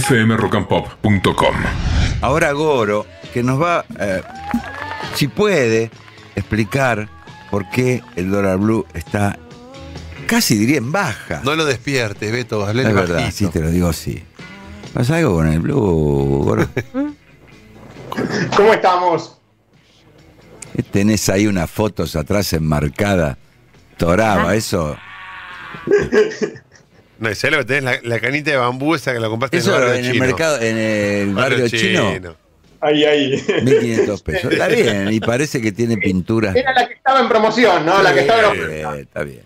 fmrockandpop.com. Ahora Goro, que nos va, eh, si puede, explicar por qué el dólar blue está casi diría en baja. No lo despiertes, Beto, hablé es verdad, sí, te lo digo así. ¿Pasa algo con el blue, Goro? ¿Cómo estamos? Tenés ahí unas fotos atrás enmarcadas. Toraba, eso. No, ¿sabes lo que tenés? La, la canita de bambú esa que la compraste Eso en el barrio en el chino. mercado, en el barrio chino, Ahí, ahí. 1500 pesos. Está bien, y parece que tiene pintura. Era la que estaba en promoción, ¿no? La que estaba en oferta. está bien.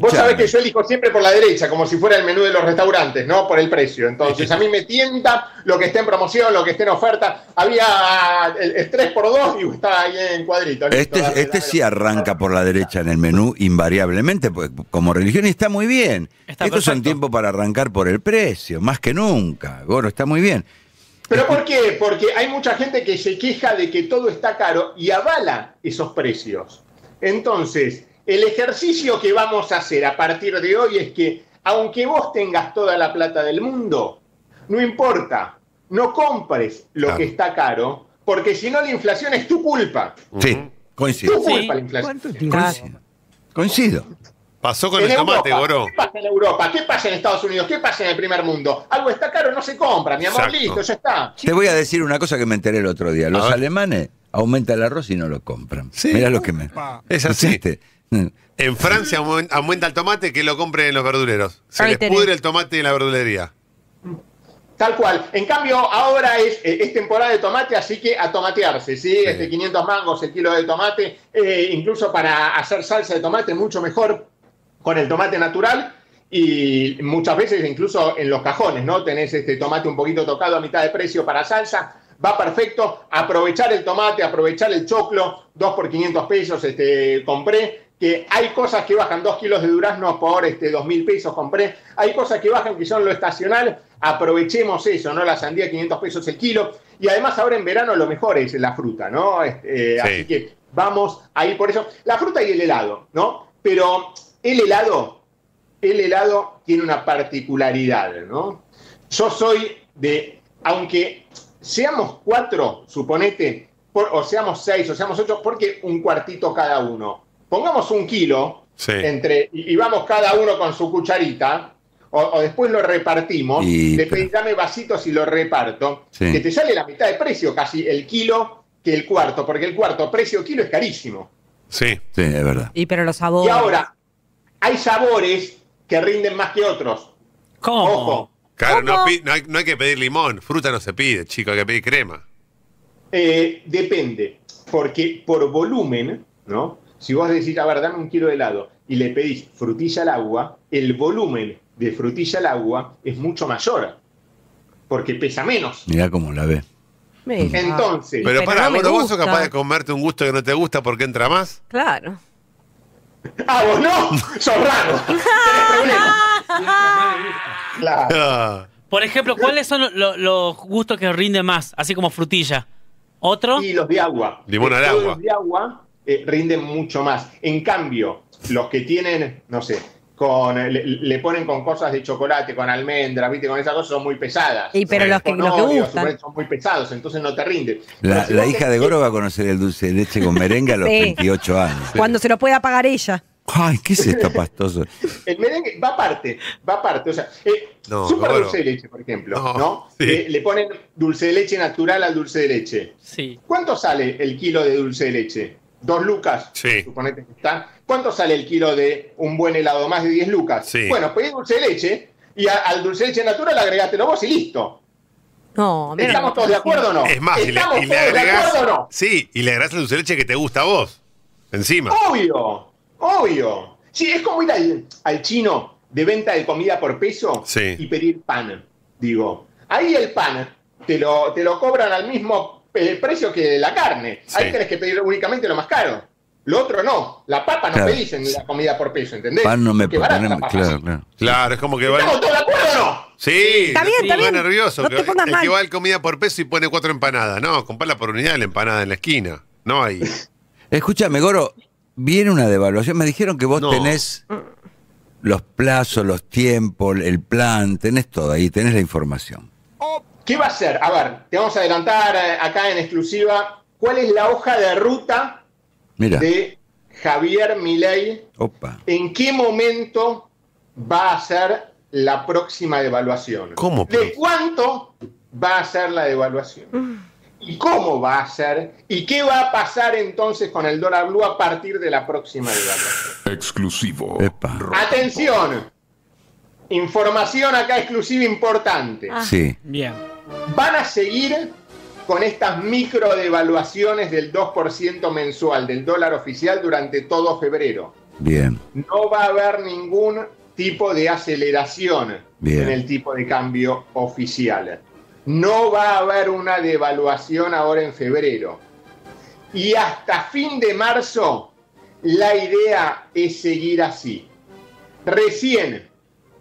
Vos sabés que yo elijo siempre por la derecha, como si fuera el menú de los restaurantes, ¿no? Por el precio. Entonces, a mí me tienta lo que esté en promoción, lo que esté en oferta. Había el, el 3x2 y estaba ahí en cuadrito. Listo, este, dame, este dame. sí arranca por la derecha en el menú invariablemente, pues, como religión y está muy bien. Está Estos son perfecto. tiempos para arrancar por el precio, más que nunca. Goro, está muy bien. ¿Pero por qué? Porque hay mucha gente que se queja de que todo está caro y avala esos precios. Entonces, el ejercicio que vamos a hacer a partir de hoy es que, aunque vos tengas toda la plata del mundo, no importa, no compres lo Claro. que está caro, porque si no la inflación es tu culpa. Sí, Tu coincido. Sí. culpa la inflación. Coincido. Coincido. Pasó con En el tomate, Europa, Goro. ¿Qué pasa en Europa? ¿Qué pasa en Estados Unidos? ¿Qué pasa en el primer mundo? Algo está caro, no se compra, mi amor, Exacto. listo, ya está. Te voy a decir una cosa que me enteré el otro día. Los alemanes aumentan el arroz y no lo compran. Sí. Mirá lo que me. Es así. En Francia aumen- aumenta el tomate que lo compren los verduleros. Se les tenés. pudre el tomate en la verdulería. Tal cual. En cambio, ahora es, eh, es temporada de tomate, así que a tomatearse, ¿sí? Este 500 mangos el kilo de tomate, eh, incluso para hacer salsa de tomate, mucho mejor con el tomate natural. Y muchas veces, incluso en los cajones, ¿no? Tenés este tomate un poquito tocado a mitad de precio para salsa. Va perfecto. Aprovechar el tomate, aprovechar el choclo, 2 por 500 pesos este, compré. Que hay cosas que bajan 2 kilos de durazno por este, 2 mil pesos compré. Hay cosas que bajan que son lo estacional. Aprovechemos eso, ¿no? La sandía 500 pesos el kilo. Y además ahora en verano lo mejor es la fruta, ¿no? Este, Sí. Así que vamos ahí por eso. La fruta y el helado, ¿no? Pero el helado, el helado tiene una particularidad, ¿no? Yo soy de, aunque seamos cuatro, suponete, por- o seamos seis, o seamos ocho, porque un cuartito cada uno. Pongamos un kilo Sí. entre, y, y vamos cada uno con su cucharita, o, o después lo repartimos, Y- le pedís dame vasitos y lo reparto, Sí. que te sale la mitad de precio casi el kilo que el cuarto, porque el cuarto precio kilo es carísimo. Sí. Sí, es verdad. Y pero los Y sabores. ahora, hay sabores que rinden más que otros. ¿Cómo? Ojo. Claro, no, no hay, no hay que pedir limón. Fruta no se pide, chico, hay que pedir crema. Eh, depende, porque por volumen, ¿no? Si vos decís, a ver, dame un kilo de helado y le pedís frutilla al agua, el volumen de frutilla al agua es mucho mayor, porque pesa menos. Mirá cómo la ve. Mira. Entonces, Pero, pero para, no ¿vos sos capaz de comerte un gusto que no te gusta porque entra más? Claro. ah, vos no, sos raro, tenés problemas. Claro. Por ejemplo, ¿cuáles son lo- lo- los gustos que rinden más? Así como frutilla. ¿Otro? Y los de agua. Limón al Todos agua. Los de agua eh, rinden mucho más. En cambio, los que tienen, no sé, con, le, le ponen con cosas de chocolate, con almendra, ¿viste? Con esas cosas son muy pesadas. Y pero Sí. los que, los que gustan. son muy pesados, entonces no te rinden. La, si hija de Goro va a conocer el dulce de leche con merengue a los Sí. 28 años. Cuando se lo pueda pagar ella. Ay, ¿qué es esto, pastoso? El merengue va aparte, va aparte. O sea, eh, No, super dulce de leche, por ejemplo, No, ¿no? sí. Eh, le ponen dulce de leche natural al dulce de leche. Sí. ¿Cuánto sale el kilo de dulce de leche? ¿Dos lucas? Sí. Suponete que está. ¿Cuánto sale el kilo de un buen helado? Más de 10 lucas. Sí. Bueno, pedí dulce de leche y a- al dulce de leche natural agregátelo vos y listo. No, mira. ¿Estamos todos de acuerdo o no? Es más, y le, ¿Estamos y le todos de acuerdo o no? Sí, y le agregás el dulce de leche que te gusta a vos. Encima. Obvio, obvio. Sí, es como ir al, al chino de venta de comida por peso Sí. y pedir pan. Digo, ahí el pan te lo, te lo cobran al mismo precio que la carne. Ahí Sí. tenés que pedir únicamente lo más caro. Lo otro no. La papa no Claro. pedís en la comida por peso, ¿entendés? Pan no me barata papa. Claro, claro. Claro, es como que va. ¿Estamos todos de acuerdo o no? Sí, Está bien, está bien. nervioso. No que- te pongas el que mal. va al comida por peso y pone cuatro empanadas. No, comprala por unidad la empanada en la esquina. No hay. Escúchame, Goro, viene una devaluación. Me dijeron que vos No. tenés los plazos, los tiempos, el plan, tenés todo ahí, tenés la información. ¿Qué va a hacer? A ver, te vamos a adelantar eh, acá en exclusiva cuál es la hoja de ruta Mira, de Javier Milei. opa. ¿En qué momento va a ser la próxima devaluación? ¿Cómo, ¿De cuánto va a ser la devaluación? ¿Y cómo va a ser? ¿Y qué va a pasar entonces con el dólar blue a partir de la próxima devaluación? Exclusivo. Epa. Atención, información acá exclusiva importante. Ah. Sí, Bien. Van a seguir con estas micro devaluaciones del 2% mensual del dólar oficial durante todo febrero. bien. No va a haber ningún tipo de aceleración Bien. en el tipo de cambio oficial. No va a haber una devaluación ahora en febrero. Y hasta fin de marzo, la idea es seguir así. Recién,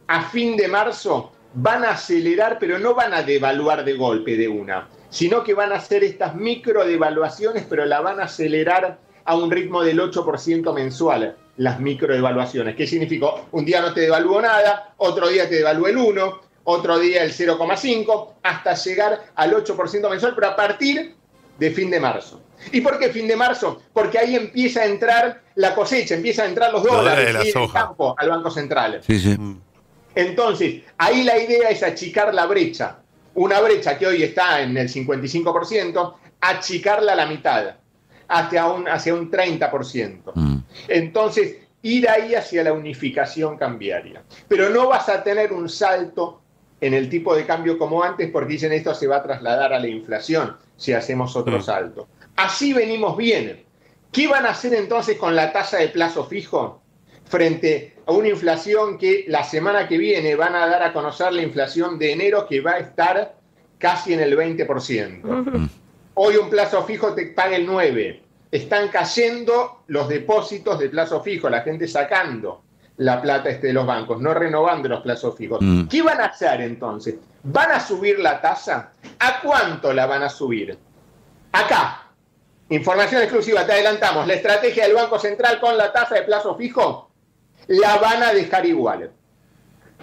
a fin de marzo, van a acelerar, pero no van a devaluar de golpe de una, sino que van a hacer estas micro devaluaciones, pero la van a acelerar a un ritmo del 8% mensual, las micro devaluaciones. ¿Qué significó? Un día no te devaluó nada, otro día te devaluó el 1, otro día el 0,5, hasta llegar al 8% mensual, pero a partir de fin de marzo. ¿Y por qué fin de marzo? Porque ahí empieza a entrar la cosecha, empiezan a entrar los dólares dólares de la ¿sí? del soja. campo al Banco Central. Sí, sí. Entonces, ahí la idea es achicar la brecha. Una brecha que hoy está en el 55%, achicarla a la mitad, hacia un, hacia un 30%. Mm. Entonces, ir ahí hacia la unificación cambiaria. Pero no vas a tener un salto en el tipo de cambio como antes porque dicen esto se va a trasladar a la inflación si hacemos otro Mm. salto. Así venimos bien. ¿Qué van a hacer entonces con la tasa de plazo fijo frente a una inflación que la semana que viene van a dar a conocer la inflación de enero que va a estar casi en el 20%? Hoy un plazo fijo te paga el 9. Están cayendo los depósitos de plazo fijo, la gente sacando la plata este de los bancos, no renovando los plazos fijos. Mm. ¿Qué van a hacer entonces? ¿Van a subir la tasa? ¿A cuánto la van a subir? Acá, información exclusiva, te adelantamos, la estrategia del Banco Central con la tasa de plazo fijo la van a dejar igual.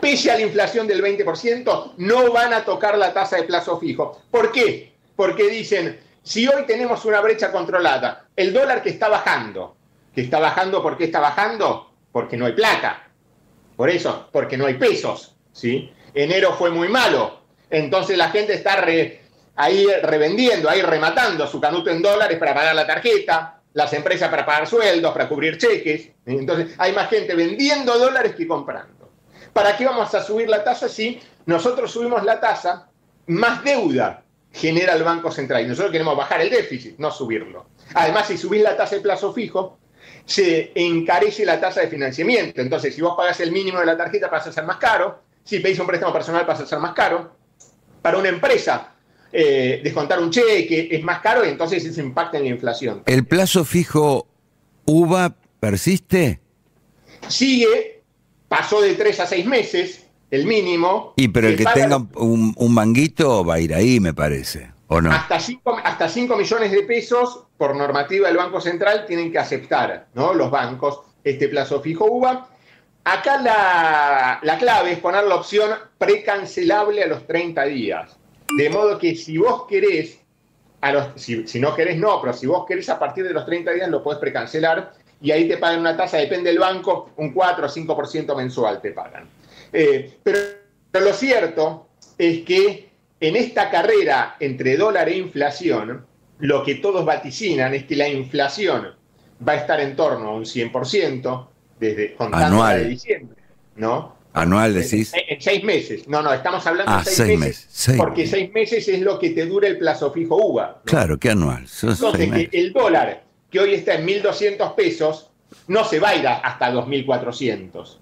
Pese a la inflación del 20%, no van a tocar la tasa de plazo fijo. ¿Por qué? Porque dicen, si hoy tenemos una brecha controlada, el dólar que está bajando, que está bajando, ¿por qué está bajando? Porque no hay plata. Por eso, porque no hay pesos. ¿sí? Enero fue muy malo. Entonces la gente está re- ahí revendiendo, ahí rematando su canuto en dólares para pagar la tarjeta, las empresas para pagar sueldos, para cubrir cheques. Entonces hay más gente vendiendo dólares que comprando. ¿Para qué vamos a subir la tasa si nosotros subimos la tasa, más deuda genera el Banco Central? Y nosotros queremos bajar el déficit, no subirlo. Además, si subís la tasa de plazo fijo, se encarece la tasa de financiamiento. Entonces, si vos pagás el mínimo de la tarjeta, pasa a ser más caro. Si pedís un préstamo personal, pasa a ser más caro. Para una empresa, eh, descontar un cheque es más caro y entonces eso impacta en la inflación. ¿El plazo fijo UVA persiste? Sigue, pasó de tres a seis meses, el mínimo. Y pero el que tenga un, un manguito va a ir ahí, me parece. ¿O no? Hasta 5 hasta cinco millones de pesos por normativa del Banco Central tienen que aceptar ¿no? los bancos este plazo fijo UVA. Acá la, la clave es poner la opción precancelable a los 30 días. De modo que si vos querés, a los, si, si no querés no, pero si vos querés a partir de los 30 días lo podés precancelar y ahí te pagan una tasa, depende del banco, un 4 o 5% mensual te pagan. Eh, pero, pero lo cierto es que en esta carrera entre dólar e inflación, lo que todos vaticinan es que la inflación va a estar en torno a un 100% desde contando de diciembre, ¿no? Anual decís. En, en seis meses. No, no, estamos hablando Ah, de seis, seis meses. porque seis meses es lo que te dura el plazo fijo UVA. Claro, que anual. Son Entonces, que el dólar, que hoy está en 1.200 pesos, no se va a ir hasta 2.400.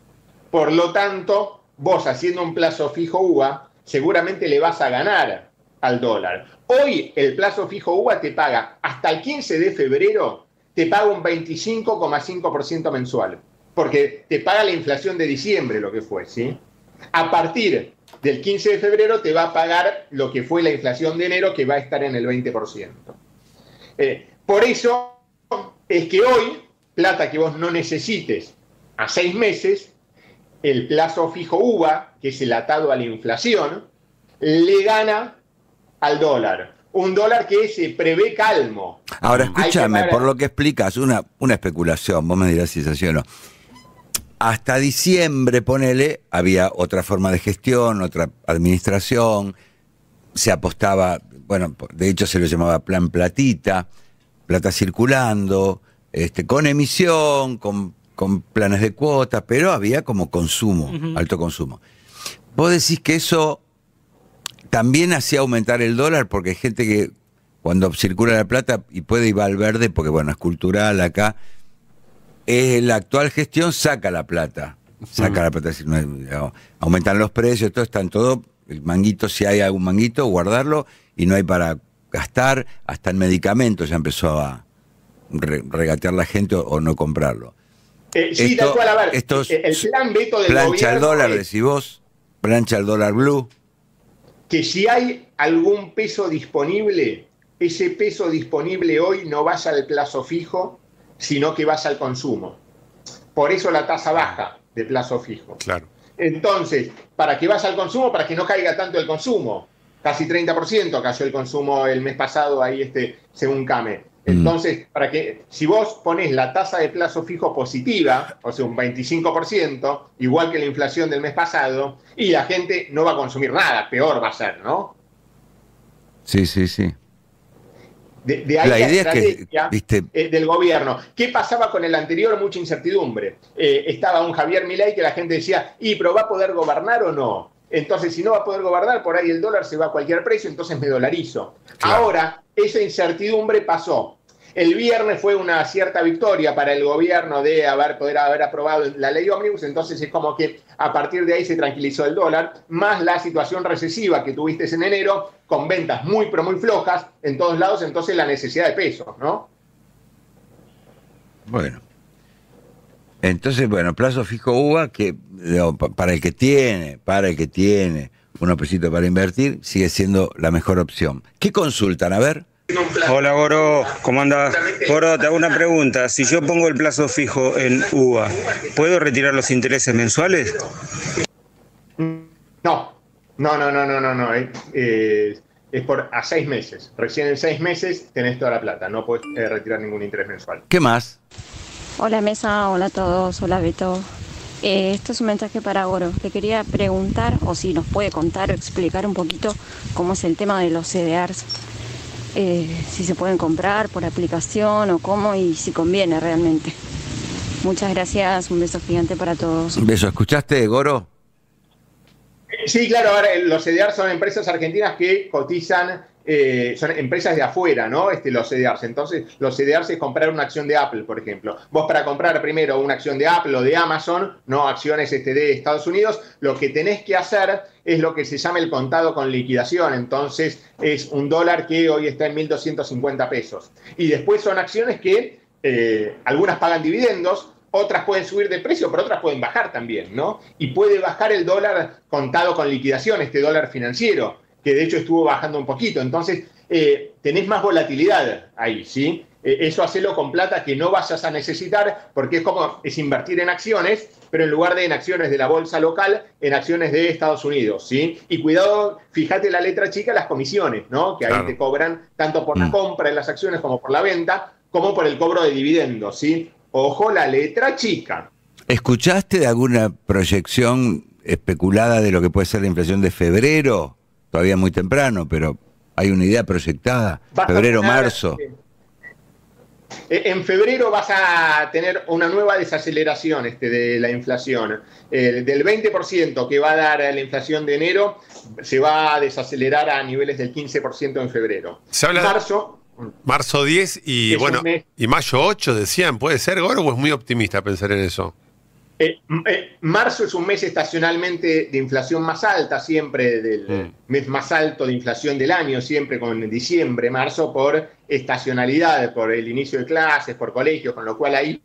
Por lo tanto, vos haciendo un plazo fijo UVA, seguramente le vas a ganar al dólar. Hoy el plazo fijo UVA te paga hasta el 15 de febrero, te paga un 25,5% mensual, porque te paga la inflación de diciembre, lo que fue, ¿sí? A partir del 15 de febrero te va a pagar lo que fue la inflación de enero, que va a estar en el 20%. Eh, por eso es que hoy, plata que vos no necesites a seis meses, el plazo fijo UVA, que es el atado a la inflación, le gana al dólar. Un dólar que se prevé calmo. Ahora, escúchame, por lo que explicas, una, una especulación, vos me dirás si es así o no. Hasta diciembre, ponele, había otra forma de gestión, otra administración, se apostaba, bueno, de hecho se lo llamaba plan platita, plata circulando, este, con emisión, con, con planes de cuotas, pero había como consumo, alto consumo. Vos decís que eso también hacía aumentar el dólar porque hay gente que cuando circula la plata y puede ir al verde porque bueno, es cultural acá, eh, la actual gestión saca la plata, saca la plata, decir, no aumentan los precios, todo están todo, el manguito, si hay algún manguito, guardarlo y no hay para gastar, hasta en medicamentos ya empezó a re- regatear la gente o, o no comprarlo. Eh, sí, Esto- tal cual, a ver, eh, el plan veto del Plancha el gobierno dólar, es decís vos, plancha el dólar blue. que si hay algún peso disponible, ese peso disponible hoy no vaya al plazo fijo, sino que vaya al consumo. Por eso la tasa baja de plazo fijo. Claro. Entonces, para que vaya al consumo, para que no caiga tanto el consumo. Casi 30% cayó el consumo el mes pasado, ahí este, según CAME. Entonces, para que, si vos pones la tasa de plazo fijo positiva, o sea, un 25%, igual que la inflación del mes pasado, y la gente no va a consumir nada, peor va a ser, ¿no? Sí, sí, sí. De, de ahí La la, idea es que, viste- eh, del gobierno. ¿Qué pasaba con el anterior? Mucha incertidumbre. Eh, estaba un Javier Milei que la gente decía, ¿y pero va a poder gobernar o no? Entonces, si no va a poder gobernar, por ahí el dólar se va a cualquier precio, entonces me dolarizo. Claro. Ahora, esa incertidumbre pasó. El viernes fue una cierta victoria para el gobierno de haber, poder haber aprobado la ley ómnibus, entonces es como que a partir de ahí se tranquilizó el dólar, más la situación recesiva que tuviste en enero, con ventas muy, pero muy flojas en todos lados, entonces la necesidad de pesos, ¿no? Bueno. Entonces, bueno, plazo fijo UVA, que para el que tiene, para el que tiene unos pesitos para invertir, sigue siendo la mejor opción. ¿Qué consultan? A ver. Hola Goro, ¿cómo andás? Goro, te hago una pregunta. Si yo pongo el plazo fijo en UVA, ¿puedo retirar los intereses mensuales? No, no, no, no, no, no, no. eh, eh, es por a seis meses. Recién en seis meses tenés toda la plata, no puedes eh, retirar ningún interés mensual. ¿Qué más? Hola Mesa, hola a todos, hola Beto. Eh, esto es un mensaje para Goro. Le quería preguntar, o si nos puede contar o explicar un poquito cómo es el tema de los CDRs. Eh, si se pueden comprar por aplicación o cómo y si conviene realmente. Muchas gracias, un beso gigante para todos. Un beso. ¿Escuchaste, Goro? Sí, claro, ahora eh, los CDR son empresas argentinas que cotizan, eh, son empresas de afuera, ¿no? Este, los CDRs. Entonces, los CDRs es comprar una acción de Apple, por ejemplo. Vos para comprar primero una acción de Apple o de Amazon, no acciones este, de Estados Unidos, lo que tenés que hacer es lo que se llama el contado con liquidación. Entonces, es un dólar que hoy está en 1.250 pesos. Y después son acciones que eh, algunas pagan dividendos, otras pueden subir de precio, pero otras pueden bajar también, ¿no? Y puede bajar el dólar contado con liquidación, este dólar financiero, que de hecho estuvo bajando un poquito. Entonces, eh, tenés más volatilidad ahí, ¿sí? Eh, eso hacelo con plata que no vayas a necesitar, porque es como, es invertir en acciones, pero en lugar de en acciones de la bolsa local, en acciones de Estados Unidos, ¿sí? Y cuidado, fíjate la letra chica, las comisiones, ¿no? Que ahí Claro. te cobran tanto por la Mm. compra de las acciones como por la venta, como por el cobro de dividendos, ¿sí? Ojo, la letra chica. ¿Escuchaste de alguna proyección especulada de lo que puede ser la inflación de febrero? Todavía muy temprano, pero hay una idea proyectada. Febrero, tener, marzo. eh, eh, En febrero vas a tener una nueva desaceleración este, de la inflación. Eh, del 20% que va a dar la inflación de enero, se va a desacelerar a niveles del 15% en febrero. Se habla de- Marzo, Marzo 10 y bueno, y mayo 8 decían, ¿puede ser, Goro, o es muy optimista pensar en eso? Eh, eh, marzo es un mes estacionalmente de inflación más alta, siempre del Mm. mes más alto de inflación del año, siempre con diciembre, marzo, por estacionalidad, por el inicio de clases, por colegios, con lo cual ahí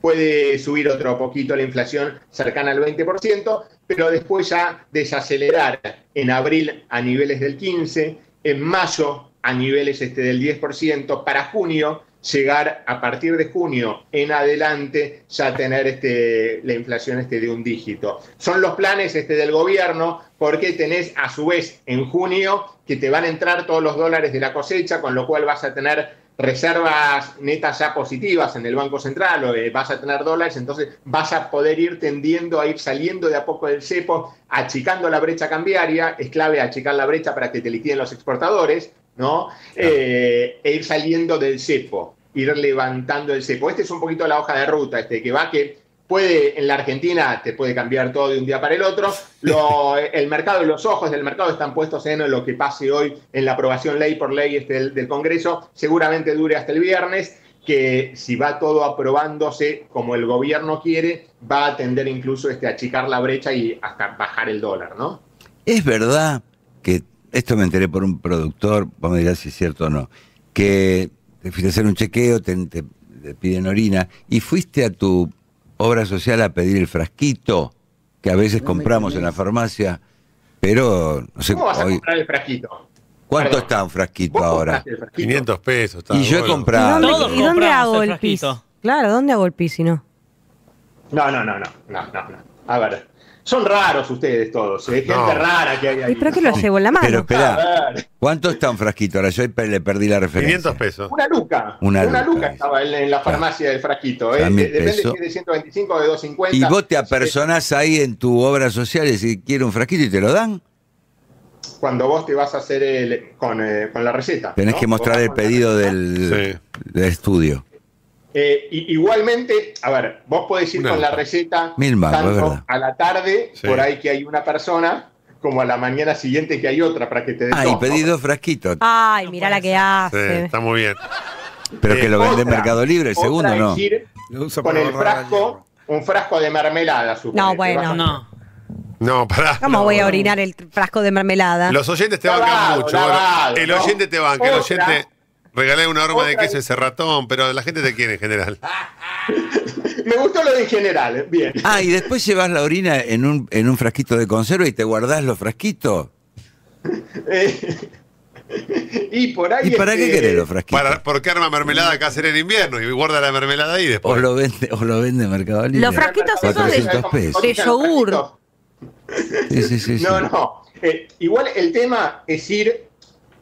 puede subir otro poquito la inflación cercana al 20%, pero después ya desacelerar en abril a niveles del 15%, en mayo a niveles este, del 10%, para junio llegar a partir de junio en adelante ya tener este, la inflación este de un dígito. Son los planes este del gobierno porque tenés a su vez en junio que te van a entrar todos los dólares de la cosecha, con lo cual vas a tener reservas netas ya positivas en el Banco Central o eh, vas a tener dólares, entonces vas a poder ir tendiendo a ir saliendo de a poco del cepo, achicando la brecha cambiaria, es clave achicar la brecha para que te liquiden los exportadores, ¿no? Eh, e ir saliendo del cepo, ir levantando el cepo. Este es un poquito la hoja de ruta, este, que va que puede, en la Argentina te puede cambiar todo de un día para el otro. Lo- el mercado, los ojos del mercado están puestos en lo que pase hoy en la aprobación ley por ley este del, del Congreso. Seguramente dure hasta el viernes, que si va todo aprobándose como el gobierno quiere, va a tender incluso este, a achicar la brecha y hasta bajar el dólar, ¿no? Es verdad que, esto me enteré por un productor, vos me dirás si es cierto o no, que te fuiste a hacer un chequeo, te, te- te piden orina, y fuiste a tu obra social a pedir el frasquito, que a veces compramos en la farmacia, pero no sé, ¿Cómo vas a comprar el frasquito? ¿cuánto Perdón. está un frasquito ¿Vos ahora? frasquito? 500 pesos. está Y yo he bueno. ¿Y comprado. dónde, Todos y dónde hago el el pis? Claro, ¿dónde hago el pis si no? No, no, no, no, no, no, no. A ver, son raros ustedes todos, ¿eh? gente No. rara que hay ahí. ¿Y pero qué ¿no? lo llevo en la mano? Pero espera, ¿cuánto está un frasquito? Ahora yo le perdí la referencia. 500 pesos. una luca. Una Una, luca, luca es. estaba en, en la farmacia del frasquito. ¿eh? Depende si es de 125 o de 250. Y vos te apersonás ahí en tu obra social y decís, quiero un frasquito y te lo dan. Cuando vos te vas a hacer el, con, eh, con la receta. Tenés ¿no? que mostrar el pedido del, Sí. del estudio. Eh, y- igualmente, a ver, vos podés ir Una con la receta Mil mangos, es tanto verdad. a la tarde, Sí. por ahí que hay una persona, como a la mañana siguiente que hay otra para que te den Ah, dos, y ¿no? pedí dos frasquitos. Ay, mira la que Sí, hace. está muy bien. Pero Eh, que lo vende en Mercado Libre, el segundo no. ir con el frasco, un frasco de mermelada, suponete. No, bueno. No. No, pará. ¿Cómo no. voy a orinar el frasco de mermelada? Los oyentes te bancan Lavado, mucho. lavado, bueno, el ¿no? oyente te banca, el Otra- oyente. Regalé una horma de queso ese ratón, pero la gente te quiere en general. Me gustó lo de en general, eh, bien. Ah, y después llevas la orina en un, en un frasquito de conserva y te guardás los frasquitos. Eh, y por ahí. ¿Y para qué este, querés los frasquitos? Para, porque arma mermelada casera en invierno y guarda la mermelada ahí O después. lo vende, o lo vende Mercado Libre. Los frasquitos esos de- 400 pesos. de yogur. Sí, sí, sí, sí. No, no. Eh, igual el tema es ir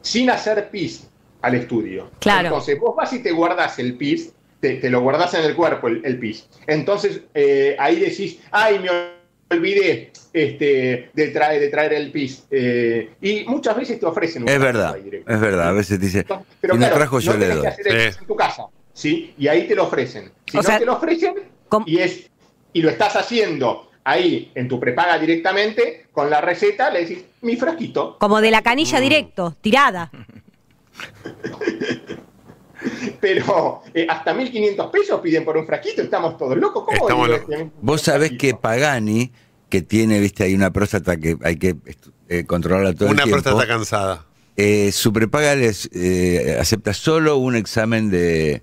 sin hacer pis al estudio. Claro. Entonces, vos vas y te guardás el pis, te, te lo guardás en el cuerpo el, el pis. Entonces, eh, ahí decís, ay, me olvidé este, de, traer, de traer el pis. Eh, y muchas veces te ofrecen un Es verdad, es verdad. A veces dice, si no claro, trajo yo le tenés doy. que hacer el pis en tu casa, ¿sí? Y ahí te lo ofrecen. Si O no sea, te lo ofrecen, y es y lo estás haciendo ahí en tu prepaga directamente con la receta, le decís mi frasquito, Como de la Mm. canilla directo, tirada. pero eh, hasta 1500 pesos piden por un frasquito, estamos todos locos. ¿Cómo Estamos locos. este, Vos sabés que? Pagani, que tiene, viste, hay una próstata que hay que eh, controlarla todo Una el tiempo. próstata cansada. Eh, su prepaga les eh, acepta solo un examen de.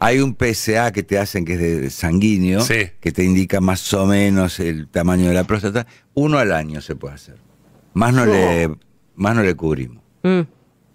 Hay un PSA que te hacen que es de sanguíneo, Sí. que te indica más o menos el tamaño de la próstata. Uno al año se puede hacer. Más no, No. le más no le cubrimos. Mm.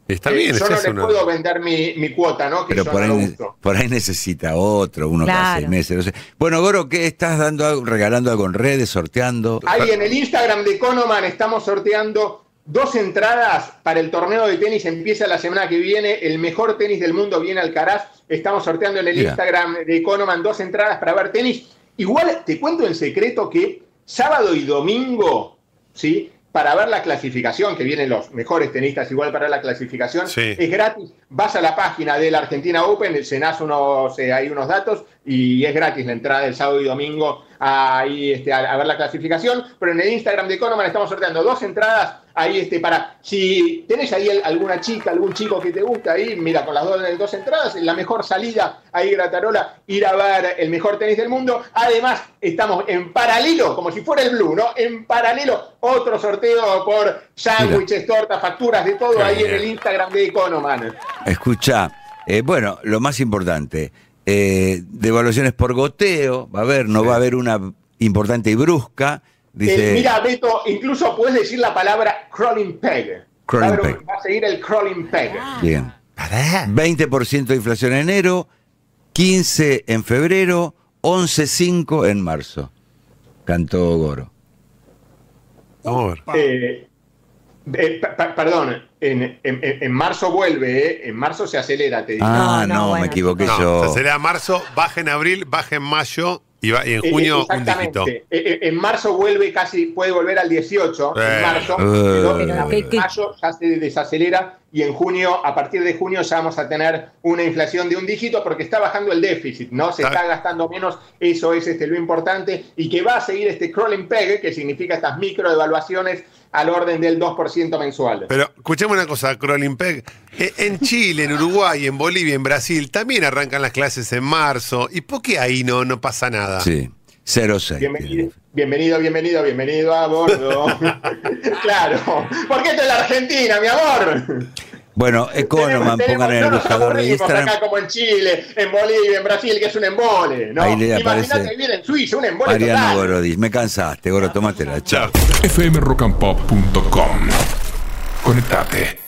Está Eh, bien, yo no le puedo vender mi, mi cuota, ¿no? Que Pero yo por no ahí, por ahí necesita otro, uno cada Claro. seis meses. no sé. Bueno, Goro, ¿qué estás dando, algo- regalando algo en redes, sorteando? Ahí en el Instagram de Economan estamos sorteando dos entradas para el torneo de tenis. Empieza la semana que viene. El mejor tenis del mundo viene Alcaraz. Estamos sorteando en el Mira. Instagram de Economan dos entradas para ver tenis. Igual te cuento en secreto que sábado y domingo, ¿sí? Para ver la clasificación, que vienen los mejores tenistas igual para la clasificación, Sí. es gratis. Vas a la página de la Argentina Open, llenás unos, eh, ahí unos datos y es gratis la entrada el sábado y domingo ahí este, a, a ver la clasificación. Pero en el Instagram de Economan estamos sorteando dos entradas ahí este, para, si tenés ahí alguna chica, algún chico que te gusta ahí, mira, con las dos, dos entradas, la mejor salida ahí Gratarola, ir a ver el mejor tenis del mundo. Además, estamos en paralelo, como si fuera el Blue, ¿no? En paralelo, otro sorteo por sándwiches, tortas, facturas, de todo ahí en el Instagram de Economan. Escucha, eh, bueno, lo más importante, eh, devaluaciones por goteo, va a haber, no va a haber una importante y brusca. Dice, Eh, mira, Beto, incluso puedes decir la palabra crawling peg. Crawling va, a haber un- peg. va a seguir el crawling peg. bien. Pará. 20% de inflación en enero, 15 en febrero, 11,5 en marzo. Cantó Goro. Eh, eh, perdón, en, en- en- marzo vuelve, ¿eh? en marzo se acelera, te digo. Ah, No, no, no, bueno, me equivoqué No, yo. se será marzo, baja en abril, baja en mayo y, va- y en Eh, junio un exactamente. dígito. En marzo vuelve casi, puede volver al 18, Eh. en marzo, pero en Pero, ¿qué- qué- mayo ya se desacelera y en junio, a partir de junio ya vamos a tener una inflación de un dígito porque está bajando el déficit, ¿no? Se está gastando menos, eso es este, lo importante, y que va a seguir este crawling peg, que significa estas microdevaluaciones al orden del 2% mensual. Pero escuchemos una cosa, Crolimpeg. Eh, En Chile, en Uruguay, en Bolivia, en Brasil también arrancan las clases en marzo. ¿Y por qué ahí no, no pasa nada? Sí, 0,6. Bienvenido, bienvenido, bienvenido, bienvenido a bordo. claro, porque esto es la Argentina, mi amor. Bueno, Economan, pongan en el buscador de Instagram. acá como en Chile, en Bolivia, en Brasil, que es un embole. ¿no? Ahí le Imagínate vivir en Suiza, un embole Mariano total. Gorodis. Me cansaste, Goro, tómatela. Chao. fmrockandpop.com. Conectate.